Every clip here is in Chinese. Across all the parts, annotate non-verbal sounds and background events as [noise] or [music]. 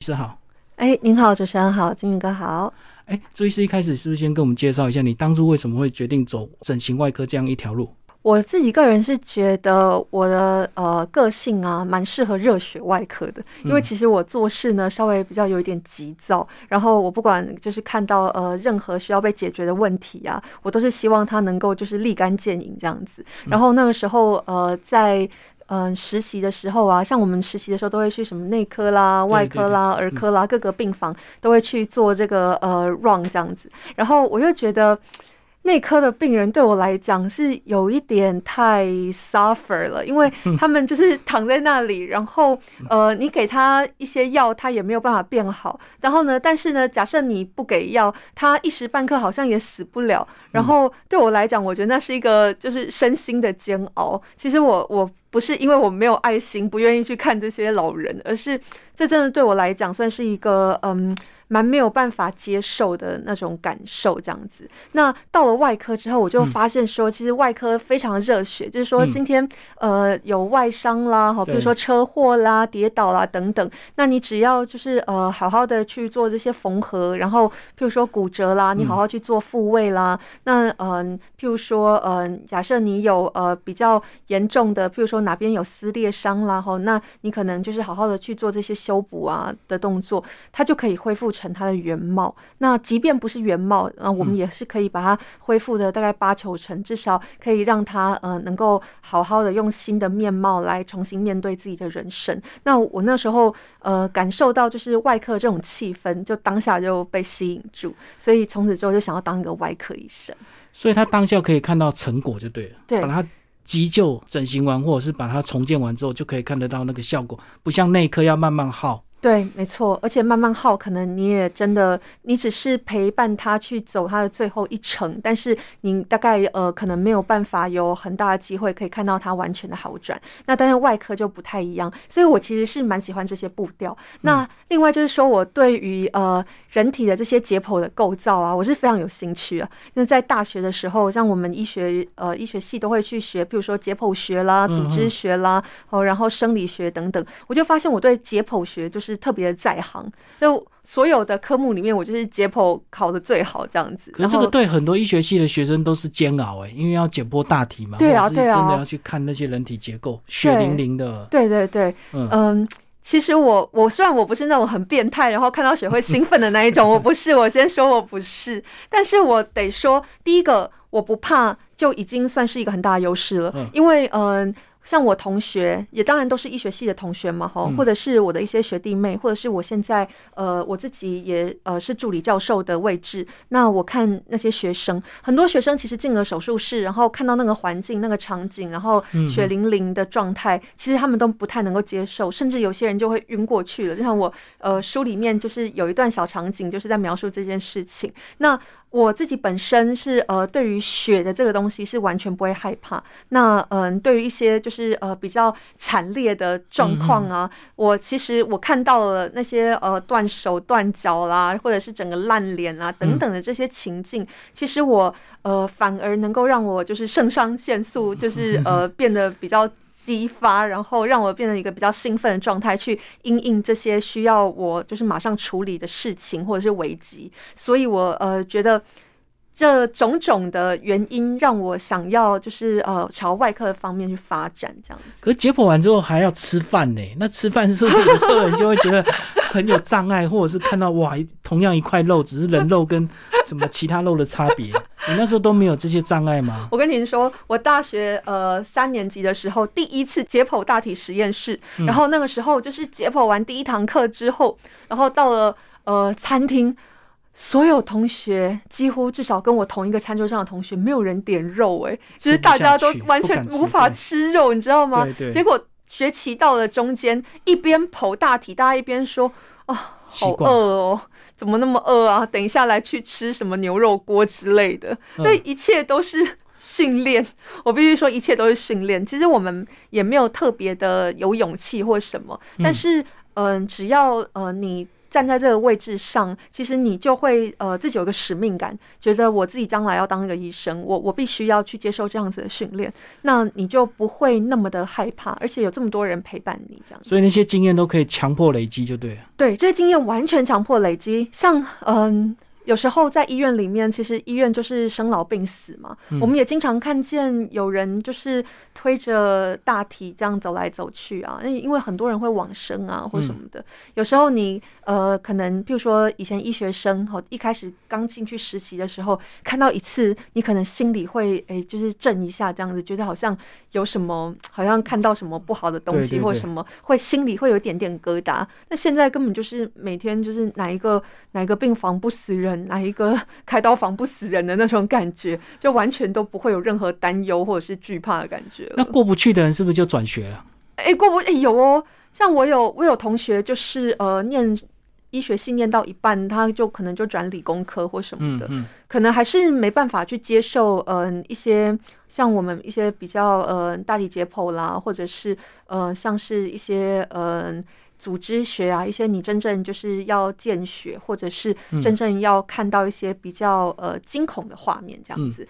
医师好，哎，您好，主持人好，金宇哥好。哎，朱医师一开始是不是先跟我们介绍一下，你当初为什么会决定走整形外科这样一条路？我自己个人是觉得我的呃个性啊，蛮适合热血外科的，因为其实我做事呢稍微比较有一点急躁，然后我不管就是看到呃任何需要被解决的问题啊，我都是希望它能够就是立竿见影这样子。然后那个时候呃在嗯实习的时候啊，像我们实习的时候都会去什么内科啦、外科啦、儿科啦各个病房都会去做这个呃 run 这样子，然后我又觉得。内科的病人对我来讲是有一点太 suffer 了，因为 [laughs] 他们就是躺在那里，然后呃，你给他一些药，他也没有办法变好。然后呢，但是呢，假设你不给药，他一时半刻好像也死不了。然后对我来讲，我觉得那是一个就是身心的煎熬。其实我我不是因为我没有爱心，不愿意去看这些老人，而是 [laughs] 这真的对我来讲算是一个嗯。蛮没有办法接受的那种感受，这样子。那到了外科之后，我就发现说，其实外科非常热血，就是说今天呃有外伤啦，好，比如说车祸啦、跌倒啦等等，那你只要就是呃好好的去做这些缝合，然后譬如说骨折啦，你好好去做复位啦。那嗯，譬如说嗯，假设你有呃比较严重的，譬如说哪边有撕裂伤啦，哈，那你可能就是好好的去做这些修补啊的动作，它就可以恢复。成它的原貌，那即便不是原貌，呃，我们也是可以把它恢复的大概八九成，至少可以让它呃能够好好的用新的面貌来重新面对自己的人生。那我那时候呃感受到就是外科这种气氛，就当下就被吸引住，所以从此之后就想要当一个外科医生。所以他当下可以看到成果就对了，对，把它急救整形完或者是把它重建完之后，就可以看得到那个效果，不像内科要慢慢耗。对，没错，而且慢慢耗，可能你也真的，你只是陪伴他去走他的最后一程，但是你大概呃，可能没有办法有很大的机会可以看到他完全的好转。那但是外科就不太一样，所以我其实是蛮喜欢这些步调。那另外就是说我对于呃人体的这些解剖的构造啊，我是非常有兴趣啊。因为在大学的时候，像我们医学呃医学系都会去学，比如说解剖学啦、组织学啦，哦，然后生理学等等，我就发现我对解剖学就是。是特别的在行，那所有的科目里面，我就是解剖考的最好这样子。可是这个对很多医学系的学生都是煎熬哎，因为要解剖大体嘛，对啊，对啊，真的要去看那些人体结构，血淋淋的。对对对，嗯，其实我我虽然我不是那种很变态，然后看到血会兴奋的那一种，我不是，我先说我不是，但是我得说，第一个我不怕就已经算是一个很大的优势了，因为嗯。像我同学也当然都是医学系的同学嘛，哈，或者是我的一些学弟妹，或者是我现在呃我自己也呃是助理教授的位置。那我看那些学生，很多学生其实进了手术室，然后看到那个环境、那个场景，然后血淋淋的状态，其实他们都不太能够接受，甚至有些人就会晕过去了。就像我呃书里面就是有一段小场景，就是在描述这件事情。那我自己本身是呃，对于血的这个东西是完全不会害怕。那嗯，对于一些就是呃比较惨烈的状况啊，我其实我看到了那些呃断手断脚啦，或者是整个烂脸啊等等的这些情境，其实我呃反而能够让我就是肾上腺素就是 [laughs] 呃变得比较。激发，然后让我变成一个比较兴奋的状态，去应应这些需要我就是马上处理的事情或者是危机，所以我呃觉得。这种种的原因让我想要就是呃朝外科的方面去发展这样子。可解剖完之后还要吃饭呢，那吃饭是不是有时候人就会觉得很有障碍，或者是看到哇同样一块肉，只是人肉跟什么其他肉的差别？你那时候都没有这些障碍吗？我跟您说，我大学呃三年级的时候第一次解剖大体实验室，然后那个时候就是解剖完第一堂课之后，然后到了呃餐厅。所有同学几乎至少跟我同一个餐桌上的同学，没有人点肉，哎，就是大家都完全无法吃肉，你知道吗？结果学期到了中间，一边剖大体，大家一边说：“啊，好饿哦，怎么那么饿啊？等一下来去吃什么牛肉锅之类的。”那一切都是训练，[laughs] 我必须说，一切都是训练。其实我们也没有特别的有勇气或什么，但是，嗯，只要呃你。站在这个位置上，其实你就会呃自己有个使命感，觉得我自己将来要当一个医生，我我必须要去接受这样子的训练，那你就不会那么的害怕，而且有这么多人陪伴你，这样。所以那些经验都可以强迫累积，就对了。对，这些经验完全强迫累积，像嗯。有时候在医院里面，其实医院就是生老病死嘛。我们也经常看见有人就是推着大体这样走来走去啊，因因为很多人会往生啊或什么的。有时候你呃，可能譬如说以前医学生哈，一开始刚进去实习的时候，看到一次，你可能心里会诶，就是震一下这样子，觉得好像有什么，好像看到什么不好的东西或什么，会心里会有一点点疙瘩。那现在根本就是每天就是哪一个哪一个病房不死人。哪一个 [laughs] 开刀房不死人的那种感觉，就完全都不会有任何担忧或者是惧怕的感觉。那过不去的人是不是就转学了？哎，过不哎有哦，像我有我有同学就是呃念医学系念到一半，他就可能就转理工科或什么的，可能还是没办法去接受嗯一些像我们一些比较呃大体解剖啦，或者是呃像是一些嗯。组织学啊，一些你真正就是要见血，或者是真正要看到一些比较呃惊恐的画面，这样子。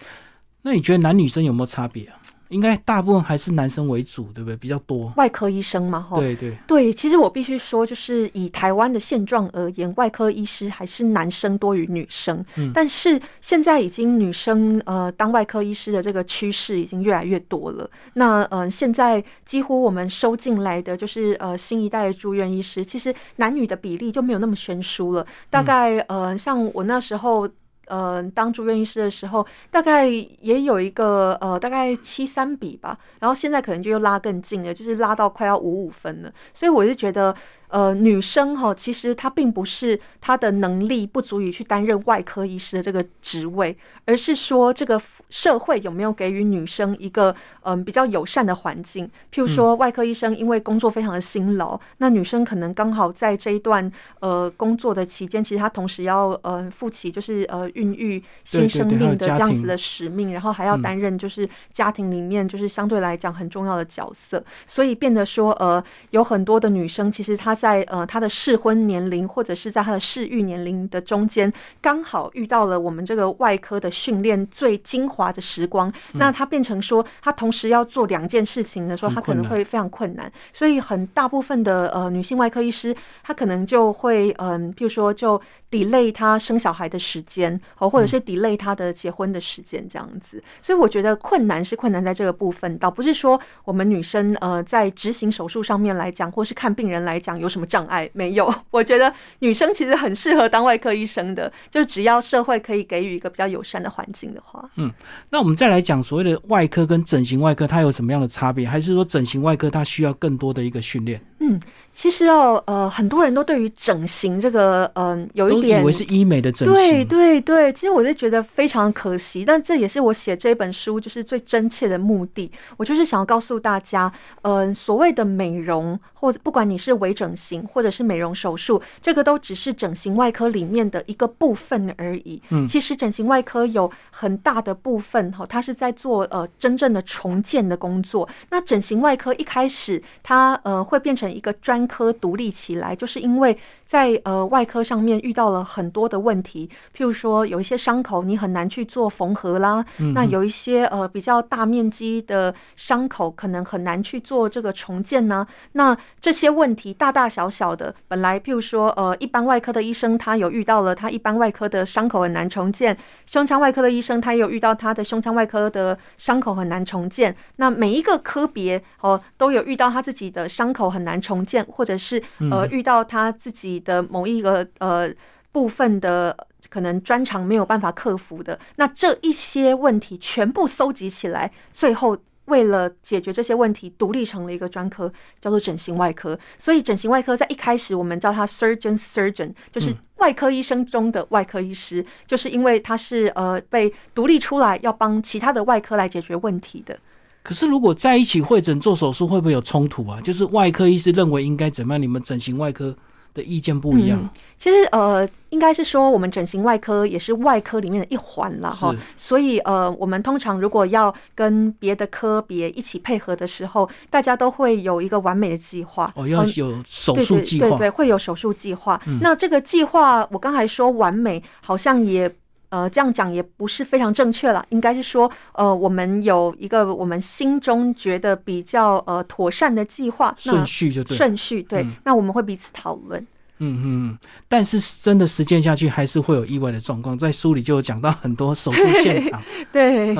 那你觉得男女生有没有差别啊？应该大部分还是男生为主，对不对？比较多外科医生嘛，哈。对对对，其实我必须说，就是以台湾的现状而言，外科医师还是男生多于女生。嗯，但是现在已经女生呃当外科医师的这个趋势已经越来越多了。那嗯，现在几乎我们收进来的就是呃新一代的住院医师，其实男女的比例就没有那么悬殊了。大概呃，像我那时候。呃，当住院医师的时候，大概也有一个呃，大概七三比吧，然后现在可能就又拉更近了，就是拉到快要五五分了，所以我是觉得。呃，女生哈，其实她并不是她的能力不足以去担任外科医师的这个职位，而是说这个社会有没有给予女生一个嗯比较友善的环境。譬如说，外科医生因为工作非常的辛劳，那女生可能刚好在这一段呃工作的期间，其实她同时要呃负起就是呃孕育新生命的这样子的使命，然后还要担任就是家庭里面就是相对来讲很重要的角色，所以变得说呃有很多的女生其实她。在呃，他的适婚年龄或者是在他的适育年龄的中间，刚好遇到了我们这个外科的训练最精华的时光。那他变成说，他同时要做两件事情的时候，他可能会非常困难。所以很大部分的呃女性外科医师，她可能就会嗯，譬如说就。Delay 他生小孩的时间，哦，或者是 delay 他的结婚的时间，这样子。所以我觉得困难是困难在这个部分，倒不是说我们女生呃在执行手术上面来讲，或是看病人来讲有什么障碍没有。[laughs] 我觉得女生其实很适合当外科医生的，就只要社会可以给予一个比较友善的环境的话。嗯，那我们再来讲所谓的外科跟整形外科，它有什么样的差别？还是说整形外科它需要更多的一个训练？嗯。其实哦，呃，很多人都对于整形这个，嗯，有一点以为是医美的整形，对对对。其实我是觉得非常可惜，但这也是我写这本书就是最真切的目的。我就是想要告诉大家，嗯，所谓的美容，或者不管你是微整形或者是美容手术，这个都只是整形外科里面的一个部分而已。嗯，其实整形外科有很大的部分哈，它是在做呃真正的重建的工作。那整形外科一开始它呃会变成一个专科独立起来，就是因为在呃外科上面遇到了很多的问题，譬如说有一些伤口你很难去做缝合啦，那有一些呃比较大面积的伤口可能很难去做这个重建呢。那这些问题大大小小的，本来譬如说呃一般外科的医生他有遇到了他一般外科的伤口很难重建，胸腔外科的医生他也有遇到他的胸腔外科的伤口很难重建。那每一个科别哦都有遇到他自己的伤口很难重建。或者是呃遇到他自己的某一个呃部分的可能专长没有办法克服的，那这一些问题全部搜集起来，最后为了解决这些问题，独立成了一个专科，叫做整形外科。所以整形外科在一开始我们叫它 surgeon surgeon，就是外科医生中的外科医师，就是因为他是呃被独立出来要帮其他的外科来解决问题的。可是，如果在一起会诊做手术，会不会有冲突啊？就是外科医师认为应该怎么样，你们整形外科的意见不一样。其实呃，应该是说我们整形外科也是外科里面的一环了哈。所以呃，我们通常如果要跟别的科别一起配合的时候，大家都会有一个完美的计划。哦，要有手术计划，对对，会有手术计划。那这个计划，我刚才说完美，好像也呃这样讲也不是非常正确了。应该是说呃，我们有一个我们心中觉得比较呃妥善的计划顺序就对顺序对。那我们会彼此讨论。嗯嗯，但是真的实践下去还是会有意外的状况，在书里就有讲到很多手术现场，[laughs] 对，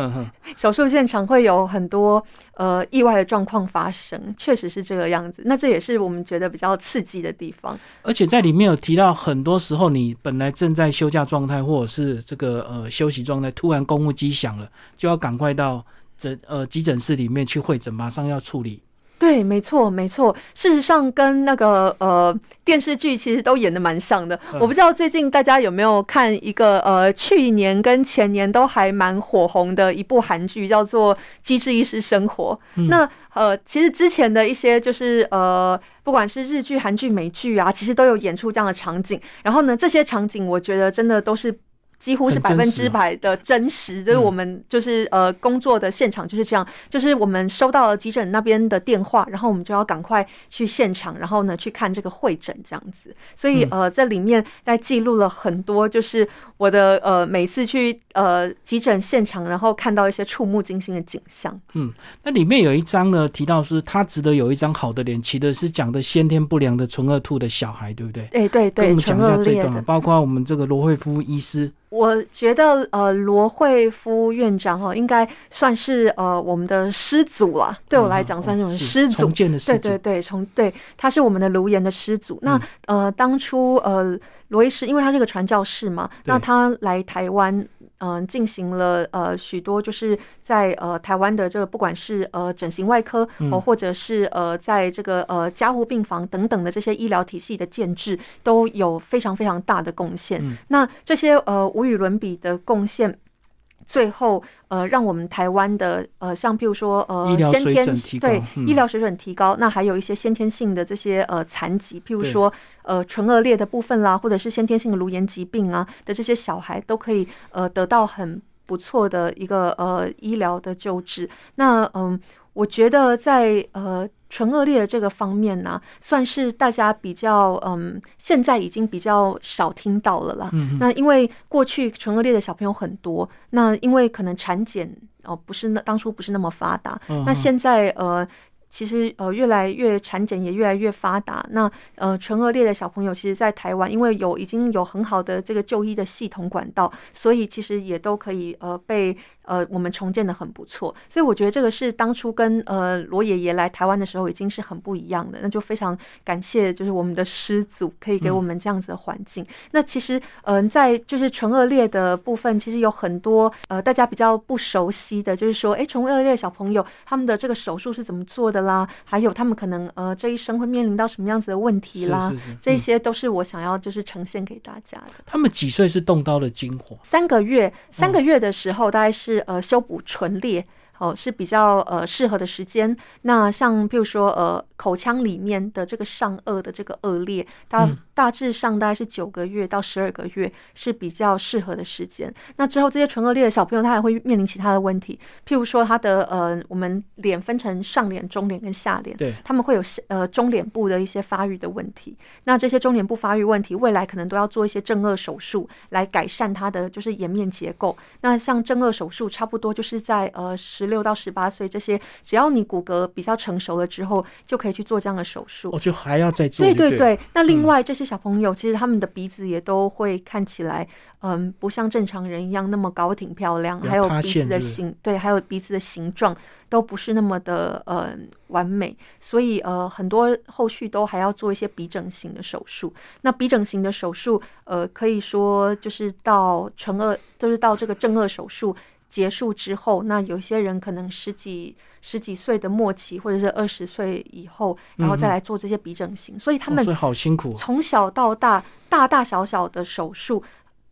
手术现场会有很多呃意外的状况发生，确实是这个样子。那这也是我们觉得比较刺激的地方。而且在里面有提到，很多时候你本来正在休假状态，或者是这个呃休息状态，突然公务机响了，就要赶快到诊呃急诊室里面去会诊，马上要处理。对，没错，没错。事实上，跟那个呃电视剧其实都演的蛮像的。我不知道最近大家有没有看一个呃去年跟前年都还蛮火红的一部韩剧，叫做《机智医师生活》。那呃，其实之前的一些就是呃，不管是日剧、韩剧、美剧啊，其实都有演出这样的场景。然后呢，这些场景我觉得真的都是。几乎是百分之百的真实，就是我们就是呃工作的现场就是这样，就是我们收到了急诊那边的电话，然后我们就要赶快去现场，然后呢去看这个会诊这样子。所以呃在里面在记录了很多，就是我的呃每次去呃急诊现场，然后看到一些触目惊心的景象。嗯，那里面有一张呢提到是他值得有一张好的脸，其的是讲的先天不良的纯恶兔的小孩，对不对？哎对对，我们讲一下这段，包括我们这个罗惠夫医师。我觉得呃，罗惠夫院长哈，应该算是呃我们的师祖啊。对我来讲，算是我们师祖。对对对，从对，他是我们的卢岩的师祖。那呃，当初呃，罗医师，因为他是个传教士嘛，那他来台湾。嗯，进行了呃许多，就是在呃台湾的这个不管是呃整形外科哦，或者是呃在这个呃加护病房等等的这些医疗体系的建制，都有非常非常大的贡献。那这些呃无与伦比的贡献。最后，呃，让我们台湾的呃，像譬如说，呃，先天对医疗水准提高，那还有一些先天性的这些呃残疾，譬如说呃唇腭裂的部分啦，或者是先天性的颅炎疾病啊的这些小孩，都可以呃得到很不错的一个呃医疗的救治。那嗯。我觉得在呃唇腭裂的这个方面呢，算是大家比较嗯，现在已经比较少听到了啦。那因为过去唇腭裂的小朋友很多，那因为可能产检哦不是那当初不是那么发达，那现在呃。其实呃，越来越产检也越来越发达。那呃，唇腭裂的小朋友，其实，在台湾，因为有已经有很好的这个就医的系统管道，所以其实也都可以呃被呃我们重建的很不错。所以我觉得这个是当初跟呃罗爷爷来台湾的时候已经是很不一样的。那就非常感谢，就是我们的师祖可以给我们这样子的环境。那其实嗯，在就是唇腭裂的部分，其实有很多呃大家比较不熟悉的，就是说，哎，唇腭裂小朋友他们的这个手术是怎么做的？啦，还有他们可能呃这一生会面临到什么样子的问题啦，这些都是我想要就是呈现给大家的。他们几岁是动刀的精华？三个月，三个月的时候大概是是呃修补唇裂。哦，是比较呃适合的时间。那像比如说呃口腔里面的这个上颚的这个腭裂，它大致上大概是九个月到十二个月是比较适合的时间。那之后这些唇腭裂的小朋友，他还会面临其他的问题，譬如说他的呃我们脸分成上脸、中脸跟下脸，对，他们会有呃中脸部的一些发育的问题。那这些中脸部发育问题，未来可能都要做一些正颚手术来改善他的就是颜面结构。那像正颚手术，差不多就是在呃十。六到十八岁这些，只要你骨骼比较成熟了之后，就可以去做这样的手术。我就还要再做。对对对。那另外这些小朋友，其实他们的鼻子也都会看起来，嗯，不像正常人一样那么高挺漂亮，还有鼻子的形，对，还有鼻子的形状都不是那么的呃完美。所以呃，很多后续都还要做一些鼻整形的手术。那鼻整形的手术，呃，可以说就是到成恶，就是到这个正颚手术。结束之后，那有些人可能十几十几岁的末期，或者是二十岁以后，然后再来做这些鼻整形，所以他们好辛苦。从小到大，大大小小的手术，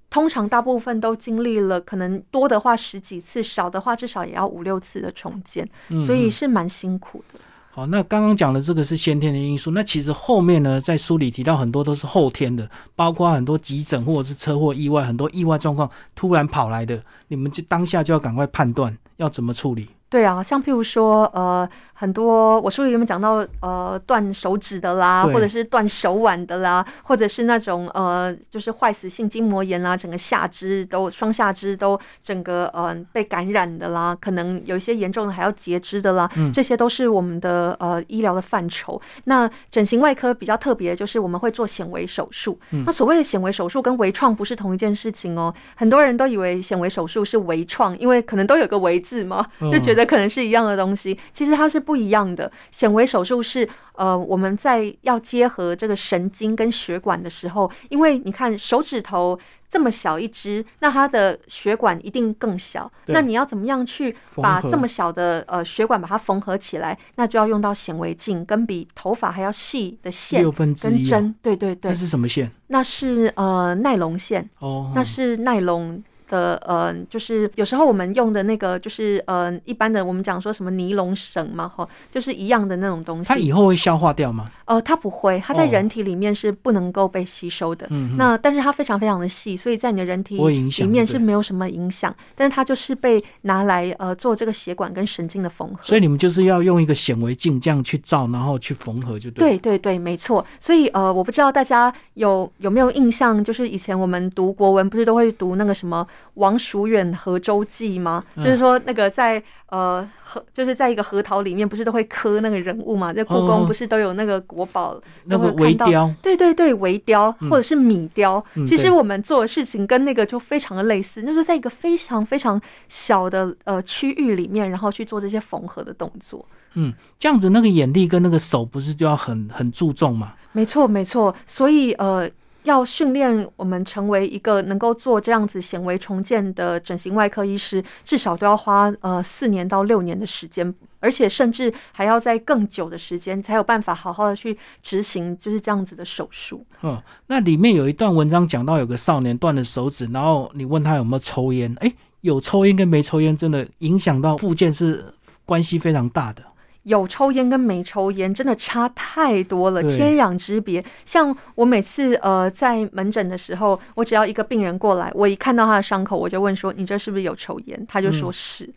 通常大部分都经历了，可能多的话十几次，少的话至少也要五六次的重建，所以是蛮辛苦的。好，那刚刚讲的这个是先天的因素，那其实后面呢，在书里提到很多都是后天的，包括很多急诊或者是车祸意外，很多意外状况突然跑来的，你们就当下就要赶快判断要怎么处理。对啊，像譬如说，呃，很多我书里有没有讲到，呃，断手指的啦，或者是断手腕的啦，或者是那种呃，就是坏死性筋膜炎啦，整个下肢都双下肢都整个呃被感染的啦，可能有一些严重的还要截肢的啦，这些都是我们的呃医疗的范畴。那整形外科比较特别，就是我们会做显微手术。那所谓的显微手术跟微创不是同一件事情哦，很多人都以为显微手术是微创，因为可能都有个微字嘛，就觉得。可能是一样的东西，其实它是不一样的。显微手术是呃，我们在要结合这个神经跟血管的时候，因为你看手指头这么小一只，那它的血管一定更小。那你要怎么样去把这么小的呃血管把它缝合起来？那就要用到显微镜，跟比头发还要细的线跟针。对对对，那是什么线？那是呃耐龙线哦，那是耐龙。的呃，就是有时候我们用的那个，就是呃，一般的我们讲说什么尼龙绳嘛，哈，就是一样的那种东西。它以后会消化掉吗？呃，它不会，它在人体里面是不能够被吸收的。嗯，那但是它非常非常的细，所以在你的人体里面是没有什么影响。但是它就是被拿来呃做这个血管跟神经的缝合。所以你们就是要用一个显微镜这样去照，然后去缝合，就对。对对对，没错。所以呃，我不知道大家有有没有印象，就是以前我们读国文不是都会读那个什么。王叔远河舟记吗？就是说那个在呃河，就是在一个核桃里面，不是都会刻那个人物嘛？在故宫不是都有那个国宝，那个微雕，对对对，微雕或者是米雕。其实我们做的事情跟那个就非常的类似，那就在一个非常非常小的呃区域里面，然后去做这些缝合的动作。嗯，这样子那个眼力跟那个手不是就要很很注重嘛？没错没错，所以呃。要训练我们成为一个能够做这样子显微重建的整形外科医师，至少都要花呃四年到六年的时间，而且甚至还要在更久的时间才有办法好好的去执行就是这样子的手术。嗯，那里面有一段文章讲到有个少年断了手指，然后你问他有没有抽烟，哎，有抽烟跟没抽烟真的影响到附件是关系非常大的。有抽烟跟没抽烟真的差太多了，天壤之别。像我每次呃在门诊的时候，我只要一个病人过来，我一看到他的伤口，我就问说：“你这是不是有抽烟？”他就说是。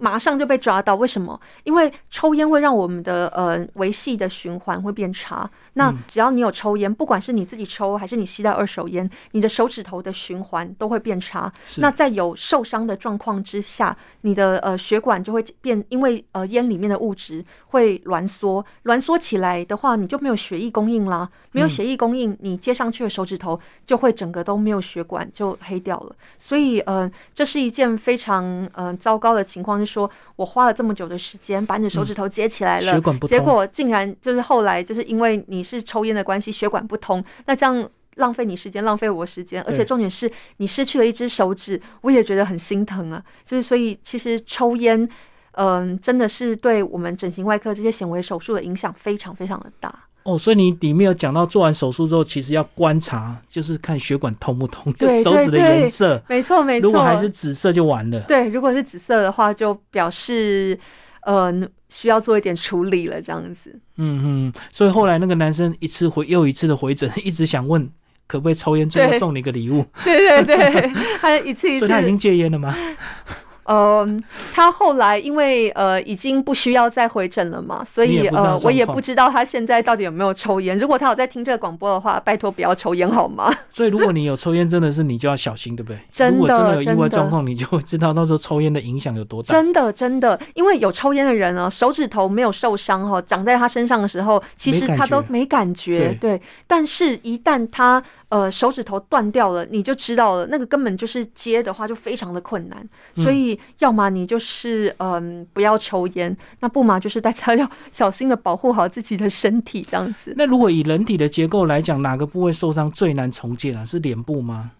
马上就被抓到，为什么？因为抽烟会让我们的呃维系的循环会变差。那只要你有抽烟，不管是你自己抽还是你吸到二手烟，你的手指头的循环都会变差。那在有受伤的状况之下，你的呃血管就会变，因为呃烟里面的物质会挛缩，挛缩起来的话，你就没有血液供应啦。没有血液供应，你接上去的手指头就会整个都没有血管，就黑掉了。所以呃，这是一件非常呃糟糕的情况。是说我花了这么久的时间把你的手指头接起来了，结果竟然就是后来就是因为你是抽烟的关系，血管不通，那这样浪费你时间，浪费我时间，而且重点是你失去了一只手指，我也觉得很心疼啊。就是所以其实抽烟，嗯，真的是对我们整形外科这些显微手术的影响非常非常的大。哦，所以你里面有讲到做完手术之后，其实要观察，就是看血管通不通，对手指的颜色，没错没错。如果还是紫色就完了。对，如果是紫色的话，就表示呃需要做一点处理了，这样子。嗯嗯，所以后来那个男生一次回又一次的回诊，一直想问可不可以抽烟，最后送你一个礼物。对对对，[laughs] 他一次 [laughs] 一次。所以他已经戒烟了吗？嗯，他后来因为呃已经不需要再回诊了嘛，所以呃我也不知道他现在到底有没有抽烟。如果他有在听这个广播的话，拜托不要抽烟好吗？[laughs] 所以如果你有抽烟，真的是你就要小心，对不对？真的，如果真的有意外状况，你就会知道到时候抽烟的影响有多大。真的，真的，因为有抽烟的人呢，手指头没有受伤哈，长在他身上的时候，其实他都没感觉。对，但是一旦他呃手指头断掉了，你就知道了，那个根本就是接的话就非常的困难。所以要么你就。是嗯，不要抽烟。那不嘛，就是大家要小心的保护好自己的身体，这样子。那如果以人体的结构来讲，哪个部位受伤最难重建啊？是脸部吗？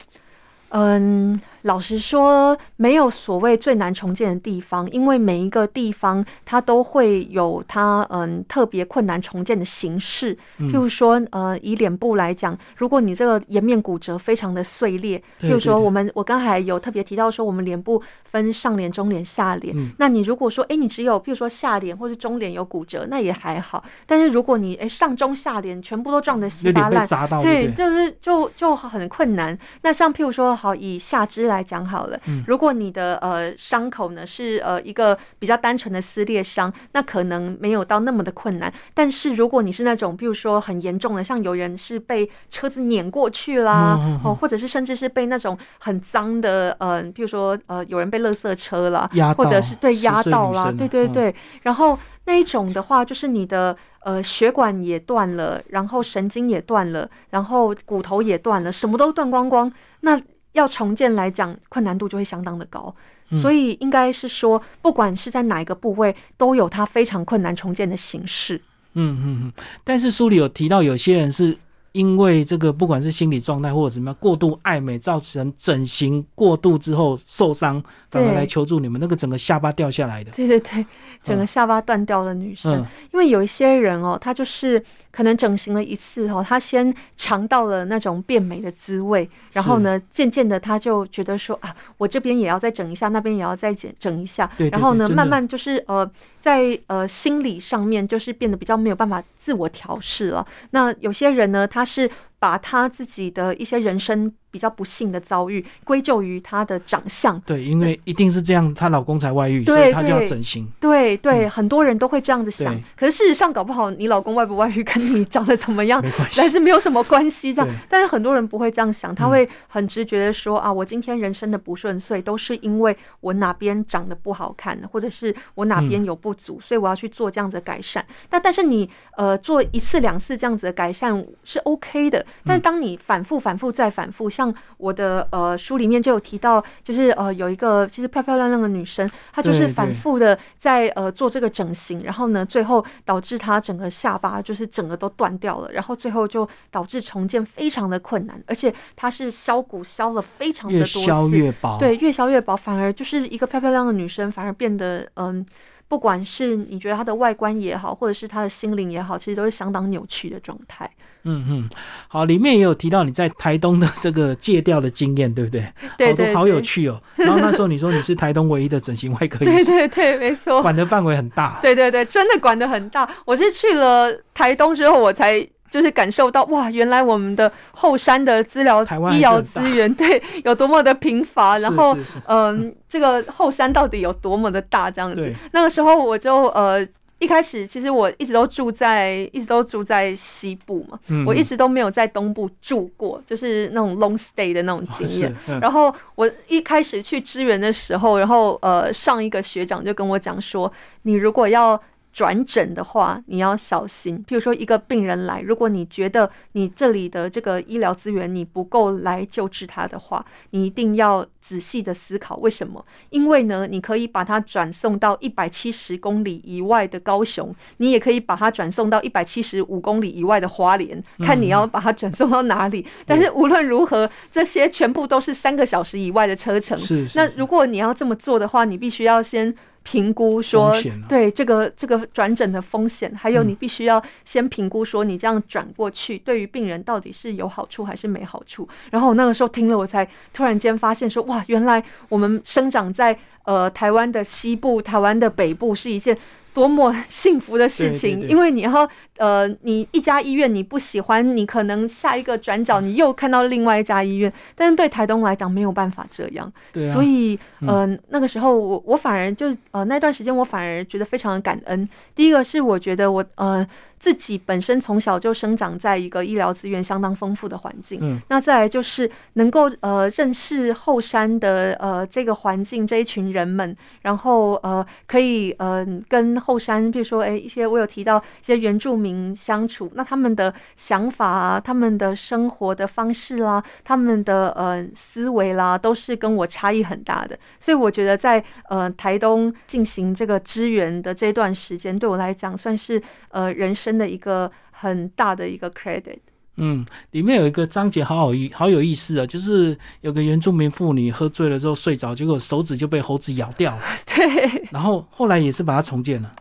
嗯，老实说，没有所谓最难重建的地方，因为每一个地方它都会有它嗯特别困难重建的形式。譬如说，呃，以脸部来讲，如果你这个颜面骨折非常的碎裂，譬如说我们我刚才有特别提到说，我们脸部分上脸、中脸、下脸。那你如果说，哎，你只有譬如说下脸或是中脸有骨折，那也还好。但是如果你哎上中下脸全部都撞得稀巴烂，对，就是就就很困难。那像譬如说，好以下肢。来讲好了，如果你的呃伤口呢是呃一个比较单纯的撕裂伤，那可能没有到那么的困难。但是如果你是那种，比如说很严重的，像有人是被车子碾过去啦，哦，或者是甚至是被那种很脏的，呃，比如说呃有人被垃圾车啦，或者是对压到啦，对对对。然后那一种的话，就是你的呃血管也断了，然后神经也断了，然后骨头也断了，什么都断光光，那。要重建来讲，困难度就会相当的高，所以应该是说，不管是在哪一个部位，都有它非常困难重建的形式。嗯嗯嗯。但是书里有提到，有些人是。因为这个，不管是心理状态或者怎么样，过度爱美造成整形过度之后受伤，反而来求助你们，那个整个下巴掉下来的。对对对，整个下巴断掉的女生，因为有一些人哦，她就是可能整形了一次哦，他先尝到了那种变美的滋味，然后呢，渐渐的他就觉得说啊，我这边也要再整一下，那边也要再整整一下，然后呢，慢慢就是呃。在呃心理上面，就是变得比较没有办法自我调试了。那有些人呢，他是把他自己的一些人生。比较不幸的遭遇归咎于她的长相，对，因为一定是这样，她老公才外遇，所以她就要整形。对对，很多人都会这样子想。可是事实上，搞不好你老公外不外遇跟你长得怎么样，但是没有什么关系。这样，但是很多人不会这样想，他会很直觉的说啊，我今天人生的不顺遂都是因为我哪边长得不好看，或者是我哪边有不足，所以我要去做这样子的改善。但但是你呃做一次两次这样子的改善是 OK 的，但当你反复反复再反复。像我的呃书里面就有提到，就是呃有一个其实漂漂亮亮的女生，她就是反复的在呃做这个整形，然后呢最后导致她整个下巴就是整个都断掉了，然后最后就导致重建非常的困难，而且她是削骨削了非常的多次，越削越薄，对，越削越薄，反而就是一个漂漂亮的女生，反而变得嗯。不管是你觉得他的外观也好，或者是他的心灵也好，其实都是相当扭曲的状态。嗯嗯，好，里面也有提到你在台东的这个戒掉的经验，对不对？对对，好有趣哦。然后那时候你说你是台东唯一的整形外科医生，[laughs] 对对对，没错，管的范围很大。对对对，真的管的很大。我是去了台东之后，我才。就是感受到哇，原来我们的后山的资料医疗资源 [laughs] 对有多么的贫乏，然后嗯，这个后山到底有多么的大这样子。那个时候我就呃一开始其实我一直都住在一直都住在西部嘛，我一直都没有在东部住过，就是那种 long stay 的那种经验。然后我一开始去支援的时候，然后呃上一个学长就跟我讲说，你如果要。转诊的话，你要小心。譬如说，一个病人来，如果你觉得你这里的这个医疗资源你不够来救治他的话，你一定要仔细的思考为什么。因为呢，你可以把他转送到一百七十公里以外的高雄，你也可以把他转送到一百七十五公里以外的花莲，看你要把他转送到哪里。但是无论如何，这些全部都是三个小时以外的车程。是。那如果你要这么做的话，你必须要先。评估说，对这个这个转诊的风险，还有你必须要先评估说，你这样转过去，对于病人到底是有好处还是没好处。然后我那个时候听了，我才突然间发现说，哇，原来我们生长在呃台湾的西部、台湾的北部是一件。多么幸福的事情！因为你要呃，你一家医院你不喜欢，你可能下一个转角你又看到另外一家医院。但是对台东来讲没有办法这样，对所以嗯，那个时候我我反而就呃那段时间我反而觉得非常的感恩。第一个是我觉得我呃。自己本身从小就生长在一个医疗资源相当丰富的环境，嗯，那再来就是能够呃认识后山的呃这个环境这一群人们，然后呃可以呃跟后山，比如说哎一些我有提到一些原住民相处，那他们的想法啊，他们的生活的方式啦，他们的呃思维啦，都是跟我差异很大的，所以我觉得在呃台东进行这个支援的这段时间，对我来讲算是呃人生。的一个很大的一个 credit。嗯，里面有一个章节好好意好有意思啊，就是有个原住民妇女喝醉了之后睡着，结果手指就被猴子咬掉了，[laughs] 对，然后后来也是把它重建了。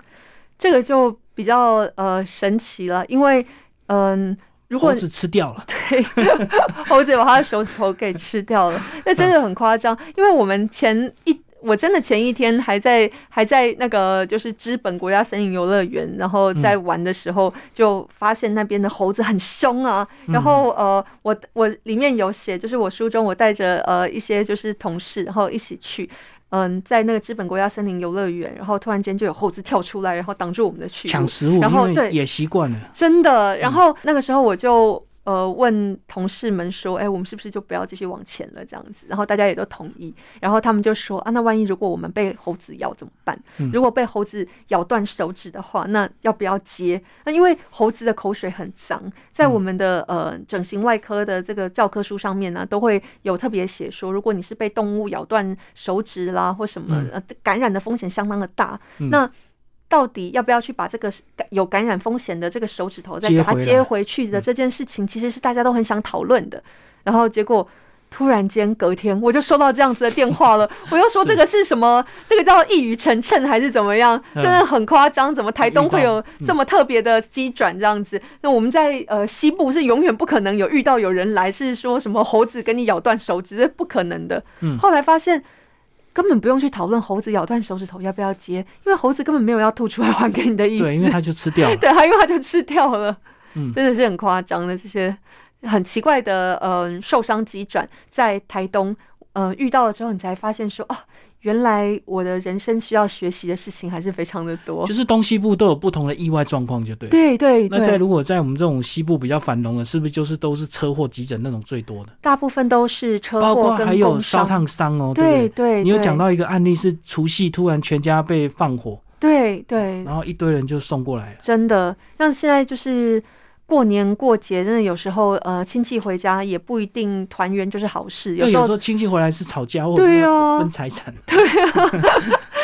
这个就比较呃神奇了，因为嗯、如果猴子吃掉了，[laughs] 对，[laughs] 猴子把他的手指头给吃掉了，那真的很夸张。[laughs] 因为我们前一，我真的前一天还在还在那个就是知本国家森林游乐园，然后在玩的时候，就发现那边的猴子很凶啊。然后呃，我我里面有写，就是我书中我带着呃一些就是同事，然后一起去。嗯，在那个资本国家森林游乐园，然后突然间就有猴子跳出来，然后挡住我们的去路。抢食物，然后对也习惯了。真的。然后那个时候我就呃问同事们说，哎，我们是不是就不要继续往前了这样子？然后大家也都同意。然后他们就说啊，那万一如果我们被猴子咬怎么办？嗯如果被猴子咬断手指的话，那要不要接？那因为猴子的口水很脏，在我们的呃整形外科的这个教科书上面呢，都会有特别写说，如果你是被动物咬断手指啦或什么嗯，呃，感染的风险相当的大。嗯那到底要不要去把这个有感染风险的这个手指头再给它接回去的这件事情，其实是大家都很想讨论的。然后结果突然间隔天我就收到这样子的电话了，[laughs] 我又说这个是什么？这个叫一语成谶还是怎么样？嗯真的很夸张，怎么台东会有这么特别的机转这样子？那我们在呃西部是永远不可能有遇到有人来是说什么猴子跟你咬断手指，这不可能的。嗯后来发现。根本不用去讨论猴子咬断手指头要不要接，因为猴子根本没有要吐出来还给你的意思。对，因为它就吃掉了。[laughs] 对，它因为它就吃掉了，嗯真的是很夸张的这些很奇怪的呃受伤急转，在台东呃遇到了之后，你才发现说啊，原来我的人生需要学习的事情还是非常的多就。是东西部都有不同的意外状况，就对。。对对对，那在如果在我们这种西部比较繁荣的，是不是就是都是车祸急诊那种最多的？大部分都是车包括祸还有。烧烫伤哦，对，对你有讲到一个案例是除夕突然全家被放火，对对，然后一堆人就送过来了。真的，那现在就是过年过节，真的有时候呃亲戚回家也不一定团圆就是好事，有对，时候亲戚回来是吵架，或者是分财产。对 [laughs]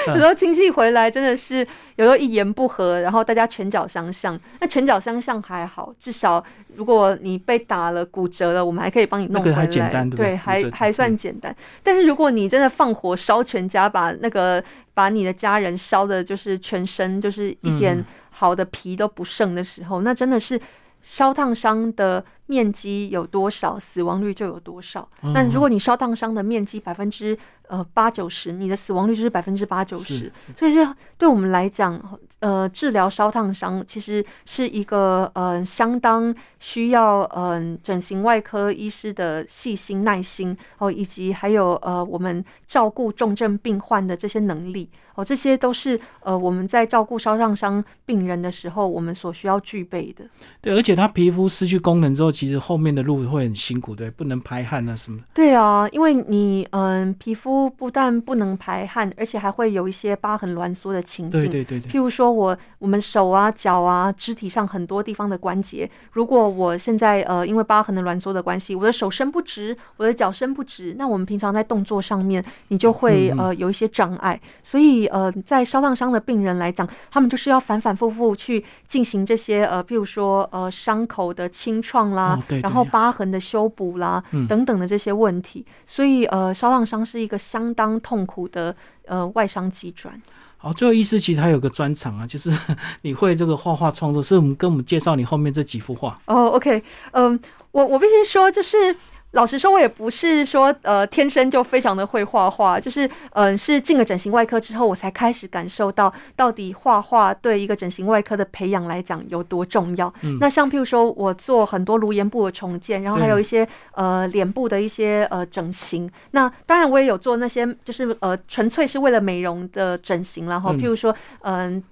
有时候亲戚回来真的是有时候一言不合，然后大家拳脚相向。那拳脚相向还好，至少如果你被打了、骨折了，我们还可以帮你弄回来。那个还简单对不对对，还还算简单。但是如果你真的放火烧全家，把那个把你的家人烧的，就是全身就是一点嗯好的皮都不剩的时候，那真的是。烧烫伤的面积有多少，死亡率就有多少。嗯那如果你烧烫伤的面积百分之呃八九十，你的死亡率就是百分之八九十。所以这对我们来讲，呃，治疗烧烫伤其实是一个呃相当需要嗯、呃、整形外科医师的细心耐心哦，以及还有呃我们照顾重症病患的这些能力哦，这些都是呃我们在照顾烧烫伤病人的时候我们所需要具备的。对，而且他皮肤失去功能之后，其实后面的路会很辛苦，对，不能排汗啊什么的。对啊，因为你嗯、皮肤不但不能排汗，而且还会有一些疤痕挛缩的情境。对对对对，譬如说我我们手啊、脚啊、肢体上很多地方的关节，如果我现在呃因为疤痕的挛缩的关系，我的手伸不直，我的脚伸不直，那我们平常在动作上面，你就会呃有一些障碍。所以呃，在烧烫伤的病人来讲，他们就是要反反复复去进行这些呃，譬如说呃伤口的清创啦，哦对对然后疤痕的修补啦，嗯等等的这些问题。所以呃，烧烫伤是一个相当痛苦的呃外伤急转。好，最后医师其实还有个专场啊，就是 [laughs] 你会这个画画创作，是我们跟我们介绍你后面这几幅画。哦、o k 嗯，我我必须说，就是老实说，我也不是说呃天生就非常的会画画，就是嗯、呃是进了整形外科之后，我才开始感受到到底画画对一个整形外科的培养来讲有多重要。嗯那像譬如说，我做很多颅颜部的重建，然后还有一些呃脸部的一些呃整形。那当然我也有做那些就是呃纯粹是为了美容的整形啦，然后嗯譬如说嗯。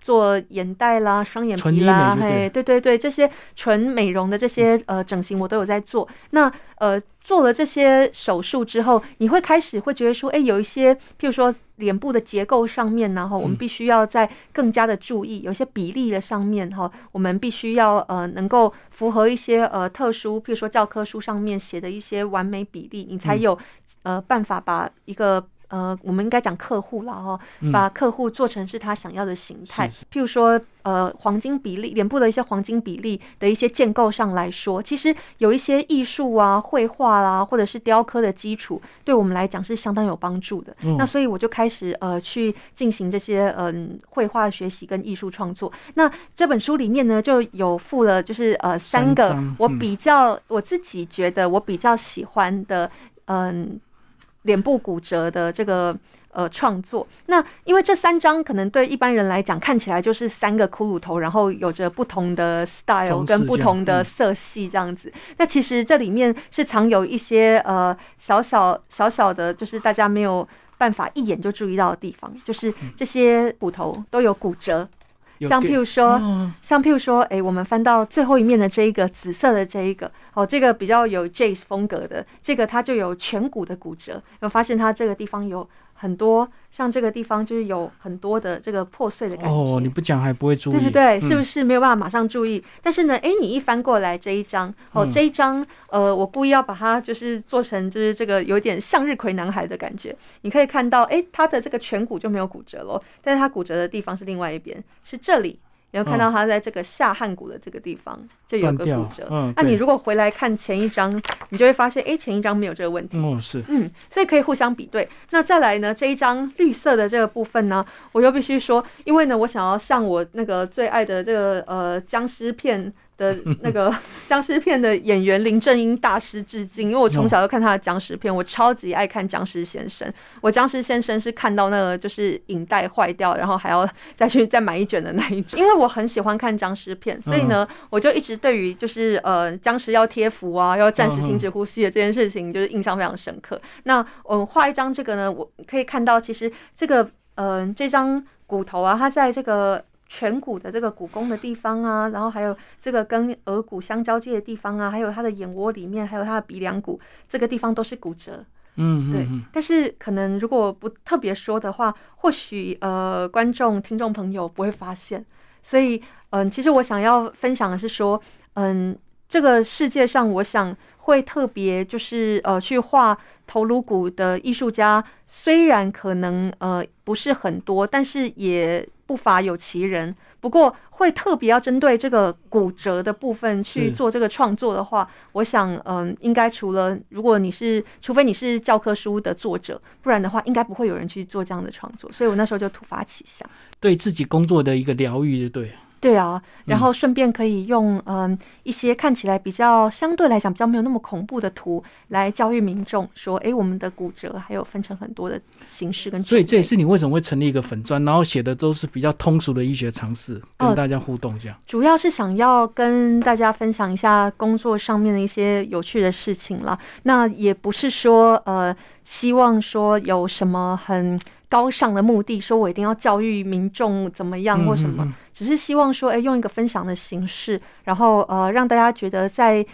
做眼袋啦、双眼皮啦，嘿，对对对，这些纯美容的这些呃整形我都有在做。那呃做了这些手术之后，你会开始会觉得说，哎，有一些譬如说脸部的结构上面呢，哈，我们嗯必须要在更加的注意，有些比例的上面哈，我们必须要呃能够符合一些呃特殊，譬如说教科书上面写的一些完美比例，你才嗯。有呃办法把一个呃，我们应该讲客户了哈，嗯把客户做成是他想要的形态。譬如说，呃，黄金比例，脸部的一些黄金比例的一些建构上来说，其实有一些艺术啊、绘画啦，或者是雕刻的基础，对我们来讲是相当有帮助的。嗯那所以我就开始呃去进行这些嗯绘画的学习跟艺术创作。那这本书里面呢，就有附了就是呃三个我比较我自己觉得我比较喜欢的嗯脸部骨折的这个呃创作。那因为这三张可能对一般人来讲看起来就是三个骷髅头，然后有着不同的 style 跟不同的嗯色系这样子。那其实这里面是藏有一些呃小小小小的，就是大家没有办法一眼就注意到的地方，就是这些骨头都有骨折。像譬如说，哦像譬如说，哎、我们翻到最后一面的这一个紫色的这一个，哦，这个比较有 Jazz 风格的，这个它就有颧骨的骨折，有发现它这个地方有很多，像这个地方就是有很多的这个破碎的感觉。哦，你不讲还不会注意，对不对？是不嗯是没有办法马上注意？但是呢，哎，你一翻过来这一张，哦，嗯这一张，呃，我故意要把它就是做成就是这个有点向日葵男孩的感觉。你可以看到，哎，他的这个颧骨就没有骨折咯，但是他骨折的地方是另外一边，是这里。有看到他在这个下颌骨的这个地方就有个骨折。嗯那你如果回来看前一张，你就会发现，哎，前一张没有这个问题。嗯是嗯，所以可以互相比对。那再来呢，这一张绿色的这个部分呢，我又必须说，因为呢，我想要向我那个最爱的这个呃僵尸片的那个 [laughs] 僵尸片的演员林正英大师致敬，因为我从小就看他的僵尸片，我超级爱看僵尸先生。我僵尸先生是看到那个就是影带坏掉，然后还要再去再买一卷的那一种，[laughs] 因为我很喜欢看僵尸片，所以呢，我就一直对于就是呃僵尸要贴符啊，要暂时停止呼吸的这件事情，就是印象非常深刻。那我们画一张这个呢，我可以看到，其实这个嗯、呃这张骨头啊，它在这个颧骨的这个骨弓的地方啊，然后还有这个跟额骨相交界的地方啊，还有他的眼窝里面，还有他的鼻梁骨这个地方都是骨折。嗯嗯嗯，但是可能如果不特别说的话，或许呃观众、听众朋友不会发现。所以，嗯、其实我想要分享的是说，嗯，这个世界上，我想会特别就是呃去画头颅骨的艺术家，虽然可能呃不是很多，但是也不乏有其人。不过，会特别要针对这个骨折的部分去做这个创作的话，我想，嗯，应该除了如果你是，除非你是教科书的作者，不然的话，应该不会有人去做这样的创作。所以我那时候就突发奇想。对自己工作的一个疗愈，就对了。对啊，然后顺便可以用嗯一些看起来比较相对来讲比较没有那么恐怖的图来教育民众说，哎，我们的骨折还有分成很多的形式跟。所以这也是你为什么会成立一个粉砖，然后写的都是比较通俗的医学常识，跟哦大家互动这样。主要是想要跟大家分享一下工作上面的一些有趣的事情了。那也不是说呃，希望说有什么很高尚的目的，说我一定要教育民众怎么样或什么，嗯嗯嗯只是希望说，哎、用一个分享的形式，然后呃，让大家觉得在。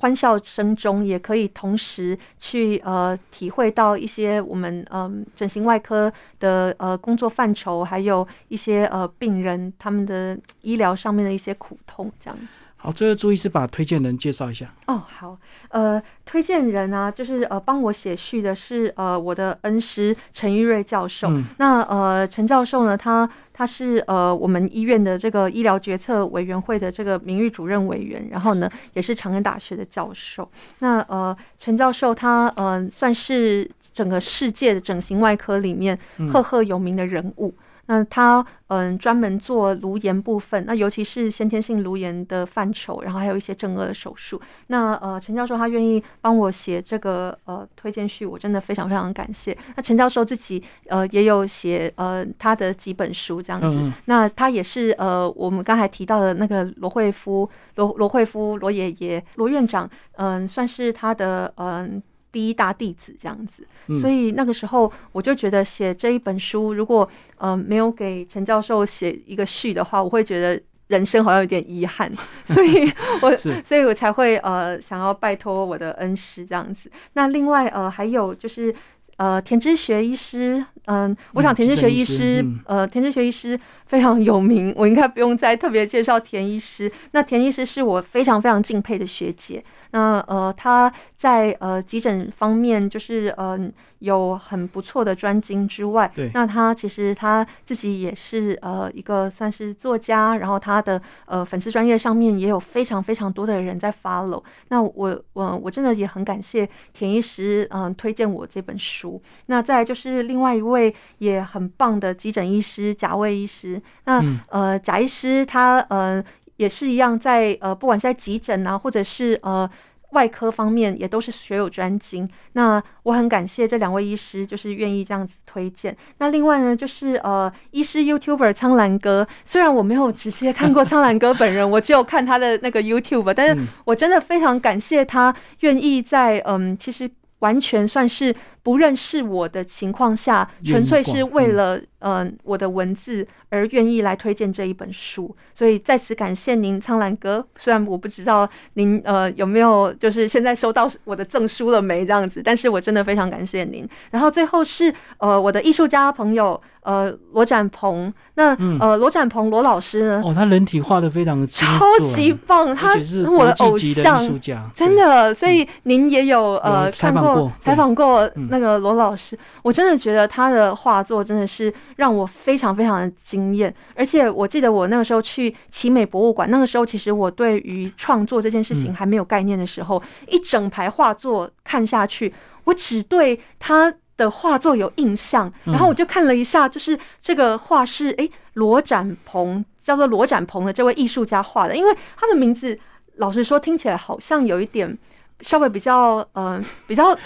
欢笑声中，也可以同时去呃体会到一些我们嗯、整形外科的呃工作范畴，还有一些呃病人他们的医疗上面的一些苦痛，这样子。好，最后朱医师把推荐人介绍一下。哦，好，呃，推荐人啊，就是呃，帮我写序的是呃我的恩师陈玉瑞教授。嗯那呃，陈教授呢，他他是呃我们医院的这个医疗决策委员会的这个名誉主任委员，然后呢，也是长安大学的教授。那呃，陈教授他呃算是整个世界的整形外科里面嗯赫赫有名的人物。那他嗯专门做颅炎部分，那尤其是先天性颅炎的范畴，然后还有一些正颌的手术。那呃陈教授他愿意帮我写这个呃推荐序，我真的非常非常感谢。那陈教授自己呃也有写呃他的几本书这样子，那他也是呃我们刚才提到的那个罗惠夫罗罗惠夫罗爷爷罗院长，嗯、算是他的嗯。第一大弟子这样子，嗯所以那个时候我就觉得写这一本书，如果呃没有给陈教授写一个序的话，我会觉得人生好像有点遗憾，[laughs] 所以我所以我才会呃想要拜托我的恩师这样子。那另外呃还有就是呃田之学医师，嗯、我想嗯田之学医师呃田之学医师非常有名，我应该不用再特别介绍田医师。那田医师是我非常非常敬佩的学姐。那呃，他在呃急诊方面就是嗯。有很不错的专精之外，对，那他其实他自己也是呃一个算是作家，然后他的呃粉丝专业上面也有非常非常多的人在 follow。那我我我真的也很感谢田医师嗯推荐我这本书。那再就是另外一位也很棒的急诊医师贾卫医师。那呃贾医师他呃也是一样在呃不管是在急诊啊或者是呃。外科方面也都是学有专精，那我很感谢这两位医师，就是愿意这样子推荐。那另外呢，就是呃，医师 YouTuber 苍兰哥，虽然我没有直接看过苍兰哥本人，我只有看他的那个 YouTube，但是我真的非常感谢他愿意在嗯，其实完全算是。不认识我的情况下，纯粹是为了嗯我的文字而愿意来推荐这一本书，所以在此感谢您，苍兰哥。虽然我不知道您呃有没有就是现在收到我的赠书了没这样子，但是我真的非常感谢您。然后最后是呃我的艺术家朋友呃罗展鹏，那呃罗展鹏罗老师呢？哦，他人体画的非常超级棒，他是我的偶像，真的。所以您也有呃采访过采访过那。那个罗老师，我真的觉得他的画作真的是让我非常非常的惊艳。而且我记得我那个时候去奇美博物馆，那个时候其实我对于创作这件事情还没有概念的时候，一整排画作看下去，我只对他的画作有印象。然后我就看了一下，就是这个画是哎罗展鹏，叫做罗展鹏的这位艺术家画的，因为他的名字老实说听起来好像有一点。稍微比较呃 [laughs] 比较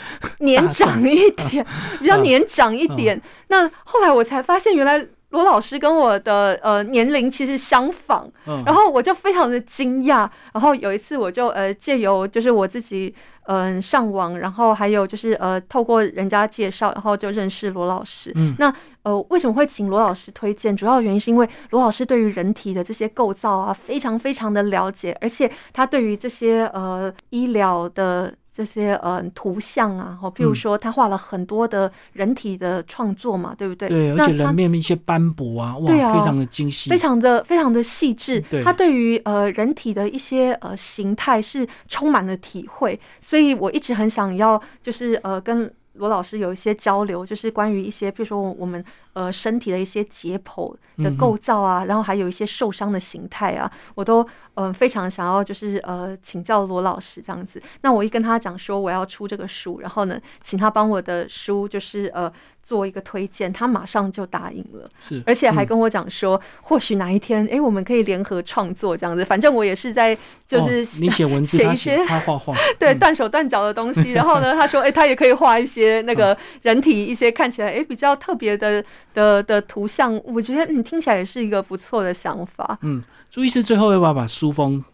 年长一点，[laughs] 比较年长一点。那后来我才发现，原来罗老师跟我的呃年龄其实相仿。然后我就非常的惊讶。然后有一次，我就呃借由就是我自己。嗯，上网，然后还有就是呃，透过人家介绍，然后就认识罗老师。嗯，那呃，为什么会请罗老师推荐？主要原因是因为罗老师对于人体的这些构造啊，非常非常的了解，而且他对于这些呃医疗的。这些呃图像啊，哦，譬如说他画了很多的人体的创作嘛，对不对？对，而且人面一些斑驳啊，哇，非常的精细，非常的非常的细致。他对于呃人体的一些呃形态是充满了体会，所以我一直很想要，就是呃跟。罗老师有一些交流，就是关于一些，譬如说我们呃身体的一些解剖的构造啊，然后还有一些受伤的形态啊，我都嗯非常想要就是呃请教罗老师这样子。那我一跟他讲说我要出这个书，然后呢，请他帮我的书就是呃。做一个推荐，他马上就答应了，是，而且还跟我讲说，或许哪一天，哎，我们可以联合创作这样子。反正我也是在，就是你写文字，写一些他画画，[laughs] 对，断手断脚的东西。然后呢，他说，哎，他也可以画一些那个人体一些看起来哎比较特别的的的图像。我觉得嗯，听起来也是一个不错的想法。嗯，朱医师最后要不要把书封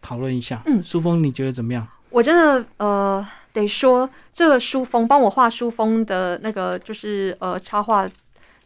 讨论一下？嗯，书封你觉得怎么样？我真的呃。得说，这个书封帮我画书封的那个就是呃插画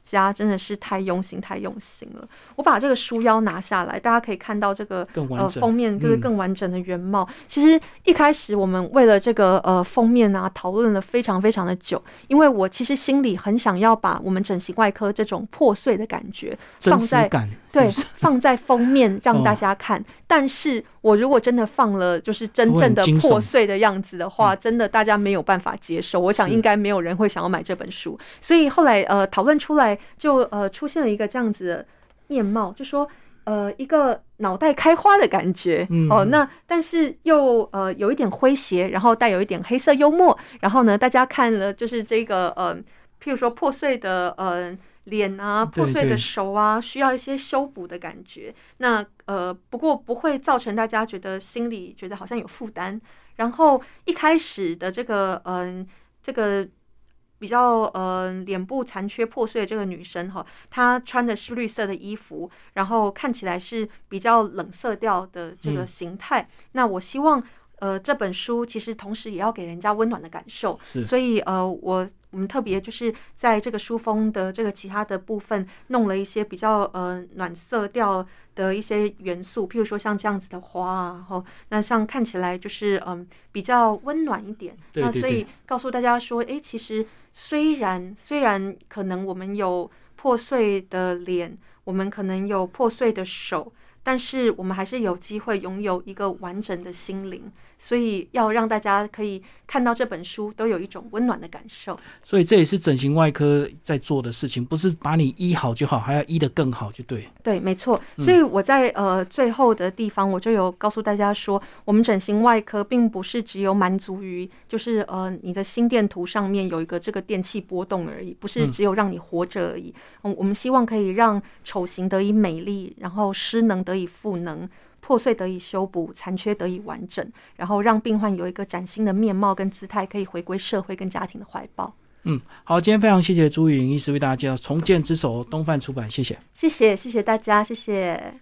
家真的是太用心太用心了。我把这个书腰拿下来，大家可以看到这个呃封面就是更完整的原貌。其实一开始我们为了这个呃封面啊讨论了非常非常的久，因为我其实心里很想要把我们整形外科这种破碎的感觉放在对放在封面 [laughs] 让大家看，但是。我如果真的放了，就是真正的破碎的样子的话，真的大家没有办法接受。我想应该没有人会想要买这本书。所以后来呃讨论出来，就呃出现了一个这样子的面貌，就说呃一个脑袋开花的感觉哦。那但是又呃有一点诙谐，然后带有一点黑色幽默。然后呢，大家看了就是这个呃，譬如说破碎的呃。脸啊，破碎的手啊，需要一些修补的感觉。那呃，不过不会造成大家觉得心里觉得好像有负担。然后一开始的这个嗯，这个比较嗯脸部残缺破碎的这个女生哈，她穿的是绿色的衣服，然后看起来是比较冷色调的这个形态。那我希望呃这本书其实同时也要给人家温暖的感受，所以呃我。我们特别就是在这个书封的这个其他的部分弄了一些比较呃暖色调的一些元素，譬如说像这样子的花啊，然后那像看起来就是嗯比较温暖一点。那所以告诉大家说，哎，其实虽然虽然可能我们有破碎的脸，我们可能有破碎的手，但是我们还是有机会拥有一个完整的心灵。所以要让大家可以看到这本书都有一种温暖的感受。所以这也是整形外科在做的事情，不是把你医好就好，还要医得更好，就对。对，没错。所以我在呃最后的地方，我就有告诉大家说，我们整形外科并不是只有满足于就是呃你的心电图上面有一个这个电器波动而已，不是只有让你活着而已。嗯，我们希望可以让丑型得以美丽，然后失能得以赋能。破碎得以修补，残缺得以完整，然后让病患有一个崭新的面貌跟姿态，可以回归社会跟家庭的怀抱。嗯，好，今天非常谢谢朱云医师为大家介绍《重建之手》，东范出版，谢谢，谢谢，谢谢大家，谢谢。